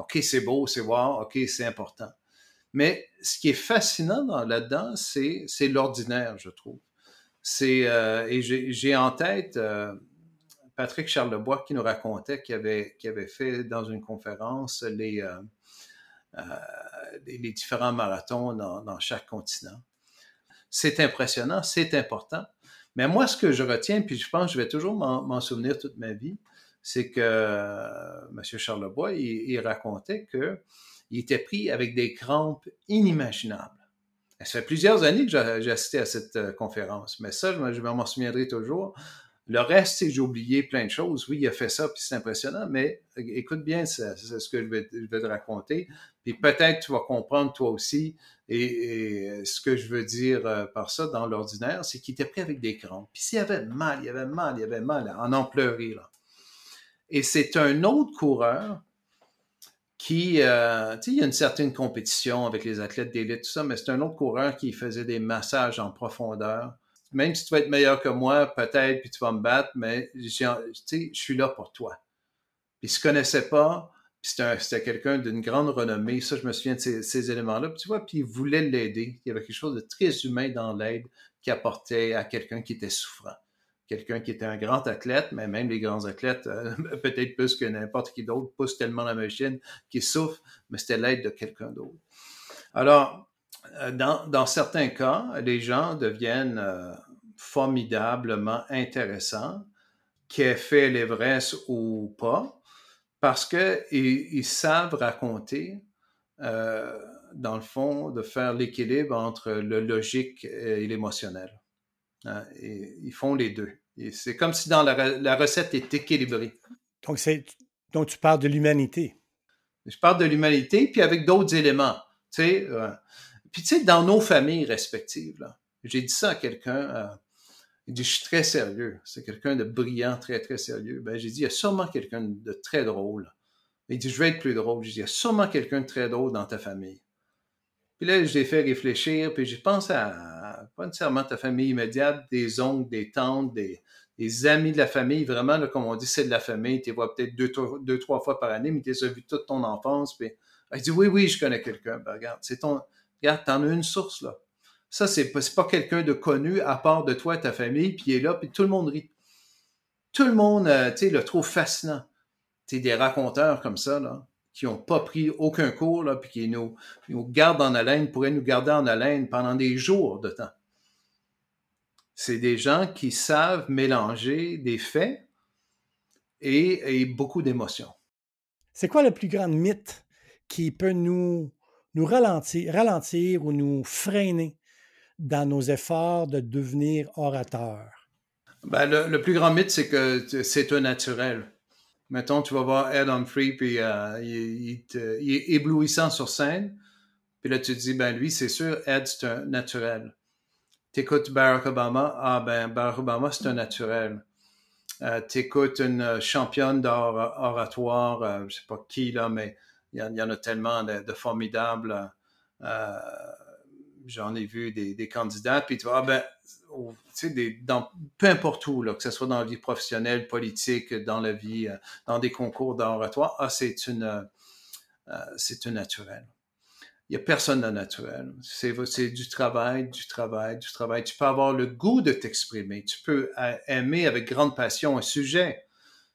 OK, c'est beau, c'est wow, OK, c'est important. Mais ce qui est fascinant là-dedans, c'est, l'ordinaire, je trouve. C'est, euh, et j'ai, en tête euh, Patrick Charlebois qui nous racontait qu'il avait, fait dans une conférence les, euh, différents marathons dans, dans chaque continent. C'est impressionnant, c'est important. Mais moi, ce que je retiens, puis je pense que je vais toujours m'en souvenir toute ma vie, c'est que euh, M. Charlebois, il, racontait qu'il était pris avec des crampes inimaginables. Ça fait plusieurs années que j'ai assisté à cette euh, conférence, mais ça, je, m'en souviendrai toujours. Le reste, j'ai oublié plein de choses. Oui, il a fait ça, puis c'est impressionnant, mais écoute bien c'est ce que je vais, te raconter. Puis peut-être tu vas comprendre toi aussi. Et, ce que je veux dire euh, par ça dans l'ordinaire, c'est qu'il était pris avec des crampes. Puis s'il avait mal, il avait mal, il avait mal, en en pleurer, là. Et c'est un autre coureur qui, euh, tu sais, il y a une certaine compétition avec les athlètes d'élite, tout ça, mais c'est un autre coureur qui faisait des massages en profondeur. Même si tu vas être meilleur que moi, peut-être, puis tu vas me battre, mais tu sais, je suis là pour toi. Puis il se connaissait pas, puis c'était quelqu'un d'une grande renommée. Ça, je me souviens de ces, ces éléments-là. Puis tu vois, puis il voulait l'aider. Il y avait quelque chose de très humain dans l'aide qu'il apportait à quelqu'un qui était souffrant quelqu'un qui était un grand athlète, mais même les grands athlètes, euh, peut-être plus que n'importe qui d'autre, poussent tellement la machine qu'ils souffrent, mais c'était l'aide de quelqu'un d'autre. Alors, euh, dans, certains cas, les gens deviennent euh, formidablement intéressants, qu'ils aient fait l'Everest ou pas, parce qu'ils ils savent raconter, dans le fond, de faire l'équilibre entre le logique et l'émotionnel. Hein, ils font les deux. C'est comme si dans la, recette est équilibrée. Donc, c'est, donc, tu parles de l'humanité. Je parle de l'humanité, puis avec d'autres éléments. Tu sais, euh, puis tu sais, dans nos familles respectives, j'ai dit ça à quelqu'un, euh, il dit, je suis très sérieux. C'est quelqu'un de brillant, très, très sérieux. Ben, j'ai dit, il y a sûrement quelqu'un de très drôle. Il dit, je vais être plus drôle. J'ai dit, il y a sûrement quelqu'un de très drôle dans ta famille. Puis là, je l'ai fait réfléchir, puis j'ai pensé à, pas nécessairement ta famille immédiate, des oncles, des tantes, des, amis de la famille, vraiment, là, comme on dit, c'est de la famille, tu les vois peut-être deux, trois fois par année, mais tu les as vus toute ton enfance. Puis, elle dit, oui, oui, je connais quelqu'un. Ben, regarde, c'est ton, regarde, t'en as une source, là. Ça, c'est pas, pas quelqu'un de connu à part de toi et ta famille, puis il est là, puis tout le monde rit. Tout le monde, euh, tu sais, le trouve fascinant. Tu des raconteurs comme ça, là qui n'ont pas pris aucun cours, là, puis qui nous, nous gardent en haleine, pourraient nous garder en haleine pendant des jours de temps. C'est des gens qui savent mélanger des faits et, beaucoup d'émotions. C'est quoi le plus grand mythe qui peut nous, nous ralentir, ralentir ou nous freiner dans nos efforts de devenir orateur? Ben, le, le, plus grand mythe, c'est que c'est un naturel mettons, tu vas voir Ed Humphrey, puis euh, il, est éblouissant sur scène. Puis là, tu te dis, ben lui, c'est sûr, Ed, c'est un naturel. T'écoutes Barack Obama, ah ben Barack Obama, c'est un naturel. Euh, T'écoutes une championne d'oratoire, euh, je sais pas qui là, mais il y, en a tellement de, formidables. Euh, j'en ai vu des, des, candidats, puis tu vois, ah ben, peu importe où, là, que ce soit dans la vie professionnelle, politique, dans la vie, euh, dans des concours d'oratoire, ah, c'est une, euh, c'est une naturelle. il n'y a personne de naturel. C'est du travail, du travail, du travail. Tu peux avoir le goût de t'exprimer. Tu peux aimer avec grande passion un sujet,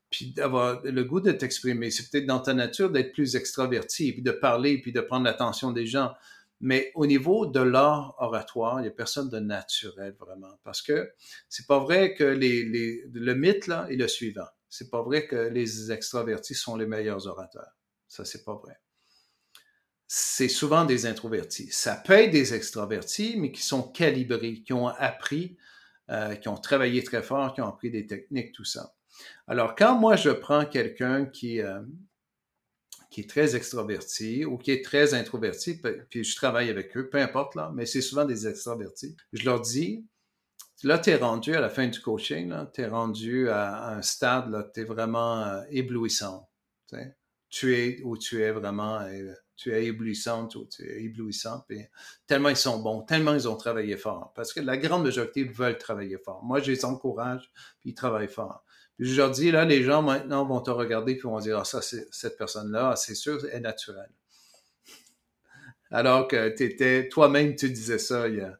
puis d'avoir le goût de t'exprimer. C'est peut-être dans ta nature d'être plus extraverti, puis de parler, puis de prendre l'attention des gens. Mais au niveau de l'art oratoire, il n'y a personne de naturel vraiment. Parce que c'est pas vrai que les, les, le mythe, là, est le suivant. C'est pas vrai que les extravertis sont les meilleurs orateurs. Ça, c'est pas vrai c'est souvent des introvertis. Ça peut être des extravertis, mais qui sont calibrés, qui ont appris, euh, qui ont travaillé très fort, qui ont appris des techniques, tout ça. Alors, quand moi, je prends quelqu'un qui, euh, qui est très extraverti ou qui est très introverti, puis je travaille avec eux, peu importe, là, mais c'est souvent des extravertis, je leur dis, là, tu es rendu à la fin du coaching, tu es rendu à, un stade, là, tu es vraiment euh, éblouissant. Tu es où tu es vraiment tu es éblouissante ou tu es éblouissant. Puis tellement ils sont bons, tellement ils ont travaillé fort. Parce que la grande majorité veulent travailler fort. Moi, je les encourage, puis ils travaillent fort. Je leur dis, là, les gens maintenant vont te regarder puis vont dire, ah, ça, c'est, cette personne-là, c'est sûr, est naturelle. Alors que étais, toi-même, tu disais ça il y, a,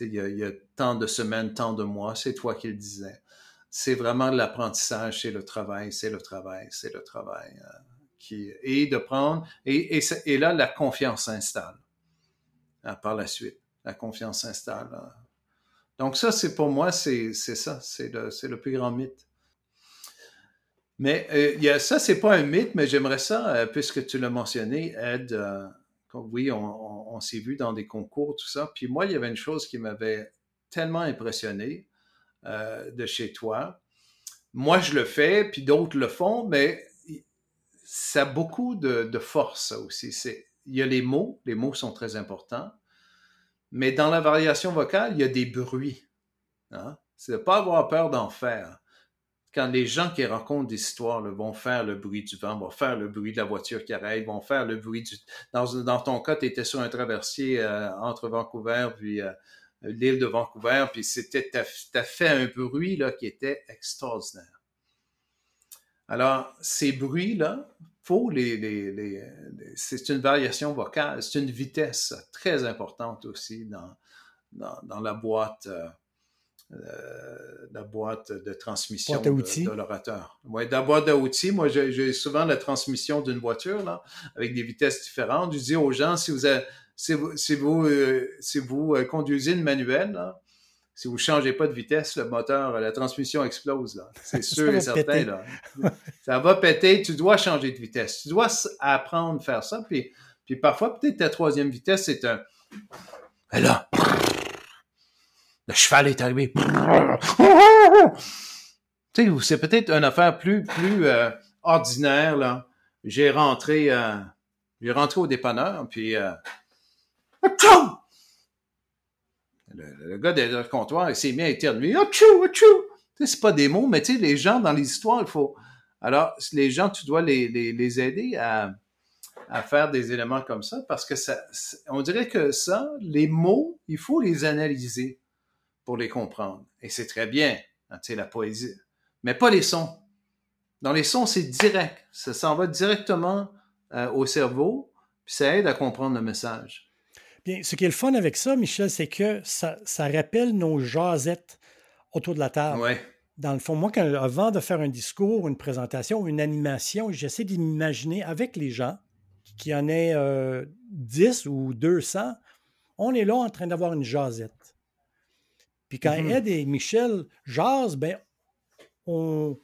il, y a, tant de semaines, tant de mois, c'est toi qui le disais. C'est vraiment de l'apprentissage, c'est le travail, c'est le travail, c'est le travail. Euh, et de prendre, et, et, là, la confiance s'installe hein, par la suite. La confiance s'installe. Hein. Donc ça, c'est pour moi, c'est ça, c'est le, le plus grand mythe. Mais euh, y a, ça, c'est pas un mythe, mais j'aimerais ça, euh, puisque tu l'as mentionné, Ed, euh, oui, on, s'est vu dans des concours, tout ça. Puis moi, il y avait une chose qui m'avait tellement impressionné de chez toi. Moi, je le fais, puis d'autres le font, mais ça a beaucoup de, force, aussi. il y a les mots, les mots sont très importants, mais dans la variation vocale, il y a des bruits. Hein? C'est de ne pas avoir peur d'en faire. Quand les gens qui racontent des histoires vont faire le bruit du vent, vont faire le bruit de la voiture qui arrive, vont faire le bruit du... Dans, ton cas, tu étais sur un traversier euh, entre Vancouver puis euh, l'île de Vancouver, puis c'était, tu as, fait un bruit là, qui était extraordinaire. Alors, ces bruits-là, faut les, les, c'est une variation vocale, c'est une vitesse très importante aussi dans, dans, la boîte. Euh, la boîte de transmission de, de l'orateur. Dans la boîte d'outils, moi, j'ai souvent la transmission d'une voiture là, avec des vitesses différentes. Je dis aux gens, si vous, avez, si vous, si vous, euh, si vous conduisez une manuelle, là, si vous ne changez pas de vitesse, le moteur, la transmission explose. Là. C'est sûr et certain. Là. ça va péter. Tu dois changer de vitesse. Tu dois apprendre à faire ça. Puis, puis parfois, peut-être ta troisième vitesse, c'est un. Là, le cheval est arrivé. Tu sais, c'est peut-être une affaire plus, plus euh, ordinaire. Là. J'ai rentré, euh, j'ai rentré au dépanneur, puis. Euh, le, gars derrière le comptoir, il s'est mis à éternuer. C'est pas des mots, mais tu sais, les gens dans les histoires, il faut. Alors, les gens, tu dois les, les, les aider à, à faire des éléments comme ça parce que ça, on dirait que ça, les mots, il faut les analyser pour les comprendre. Et c'est très bien, hein, tu sais, la poésie. Mais pas les sons. Dans les sons, c'est direct. Ça s'en va directement euh, au cerveau, puis ça aide à comprendre le message. Bien, ce qui est le fun avec ça, Michel, c'est que ça, rappelle nos jasettes autour de la table. Ouais. Dans le fond, moi, quand, avant de faire un discours, une présentation, une animation, j'essaie d'imaginer avec les gens, qu'il y en ait 10 euh, ou 200, on est là en train d'avoir une jasette. Puis quand mm-hmm. Ed et Michel jasent, ben, on,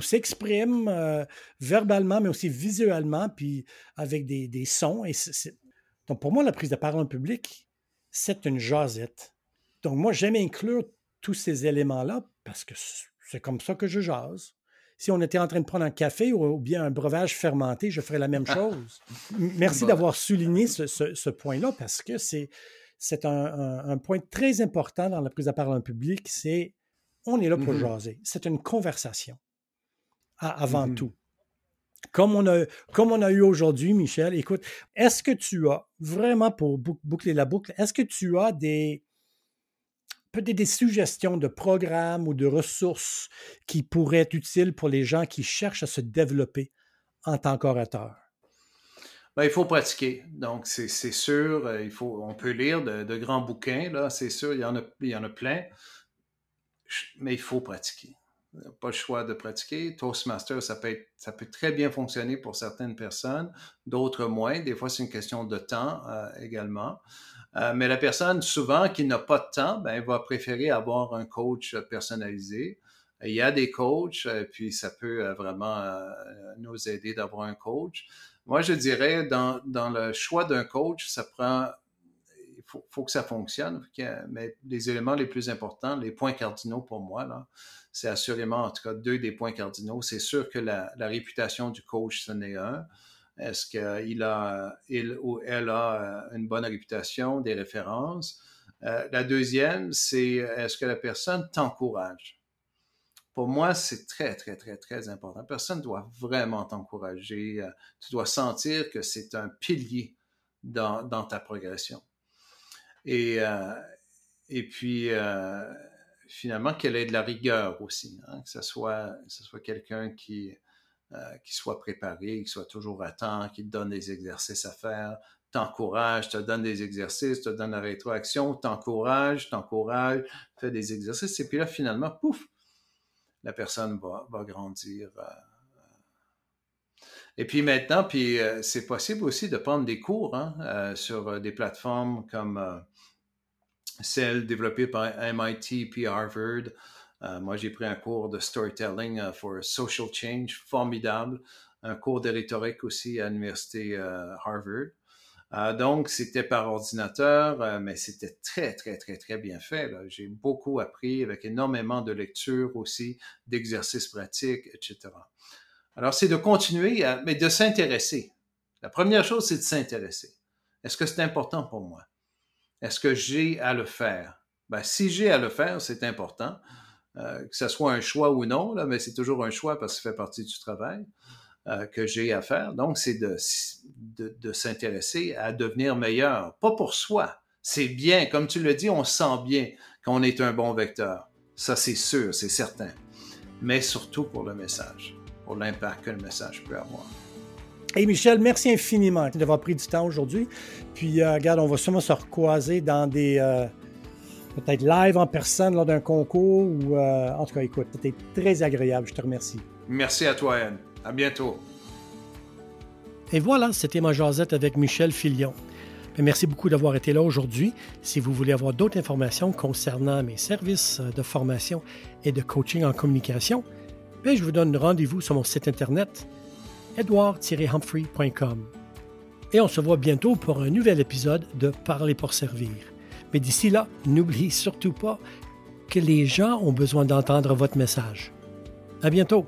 s'exprime euh, verbalement, mais aussi visuellement, puis avec des, des sons. Et donc, pour moi, la prise de parole en public, c'est une jasette. Donc, moi, j'aime inclure tous ces éléments-là parce que c'est comme ça que je jase. Si on était en train de prendre un café ou, bien un breuvage fermenté, je ferais la même chose. Merci d'avoir souligné ce, point-là parce que c'est, c'est un, point très important dans la prise de parole en public, c'est on est là pour mm-hmm. jaser. C'est une conversation avant mm-hmm. tout. Comme on a, comme on a eu aujourd'hui, Michel, écoute, est-ce que tu as, vraiment pour boucler la boucle, est-ce que tu as des, peut-être des suggestions de programmes ou de ressources qui pourraient être utiles pour les gens qui cherchent à se développer en tant qu'orateur? Ben, il faut pratiquer. Donc, c'est sûr, euh, il faut, on peut lire de, grands bouquins, là, c'est sûr, il y, en a, il y en a plein, mais il faut pratiquer. Pas le choix de pratiquer. Toastmaster, ça peut, ça peut très bien fonctionner pour certaines personnes, d'autres moins. Des fois, c'est une question de temps euh, également. Euh, mais la personne, souvent, qui n'a pas de temps, ben, va préférer avoir un coach personnalisé. Il y a des coachs, puis ça peut vraiment nous aider d'avoir un coach. Moi, je dirais, dans, dans le choix d'un coach, ça prend, il faut, faut, que ça fonctionne. Mais les éléments les plus importants, les points cardinaux pour moi, là, c'est assurément, en tout cas, deux des points cardinaux. C'est sûr que la, la réputation du coach, ce n'est un. Est-ce qu'il a, il ou elle a euh, une bonne réputation, des références? Euh, la deuxième, c'est est-ce que la personne t'encourage? Pour moi, c'est très, très, très, très important. Personne doit vraiment t'encourager. Euh, tu dois sentir que c'est un pilier dans, ta progression. Et, euh, et puis, euh, finalement, qu'elle ait de la rigueur aussi, hein, que ce soit, soit quelqu'un qui, qui soit préparé, qui soit toujours à temps, qui te donne des exercices à faire, t'encourage, te donne des exercices, te donne la rétroaction, t'encourage, t'encourage, fait des exercices. Et puis là, finalement, pouf, la personne va, grandir. Euh, euh. Et puis maintenant, euh, c'est possible aussi de prendre des cours hein, sur des plateformes comme celle développée par MIT puis Harvard. moi, j'ai pris un cours de storytelling for social change formidable, un cours de rhétorique aussi à l'université Harvard. Euh, donc, c'était par ordinateur, euh, mais c'était très, très, très, très bien fait. J'ai beaucoup appris avec énormément de lectures aussi, d'exercices pratiques, etc. Alors, c'est de continuer, mais de s'intéresser. La première chose, c'est de s'intéresser. Est-ce que c'est important pour moi? Est-ce que j'ai à le faire? Ben, si j'ai à le faire, c'est important. Euh, que ce soit un choix ou non, là, mais c'est toujours un choix parce que ça fait partie du travail. Euh, que j'ai à faire. Donc, c'est de, de, de s'intéresser à devenir meilleur. Pas pour soi. C'est bien, comme tu le dis, on sent bien qu'on est un bon vecteur. Ça, c'est sûr, c'est certain. Mais surtout pour le message, pour l'impact que le message peut avoir. Hey Michel, merci infiniment d'avoir pris du temps aujourd'hui. Puis, euh, regarde, on va sûrement se recroiser dans des. Euh, peut-être live en personne lors d'un concours ou. en tout cas, écoute, c'était très agréable. Je te remercie. Merci à toi, Anne. À bientôt. Et voilà, c'était ma jasette avec Michel Filion. Merci beaucoup d'avoir été là aujourd'hui. Si vous voulez avoir d'autres informations concernant mes services de formation et de coaching en communication, je vous donne rendez-vous sur mon site internet edouard-humphrey.com. Et on se voit bientôt pour un nouvel épisode de Parler pour servir. Mais d'ici là, n'oubliez surtout pas que les gens ont besoin d'entendre votre message. À bientôt!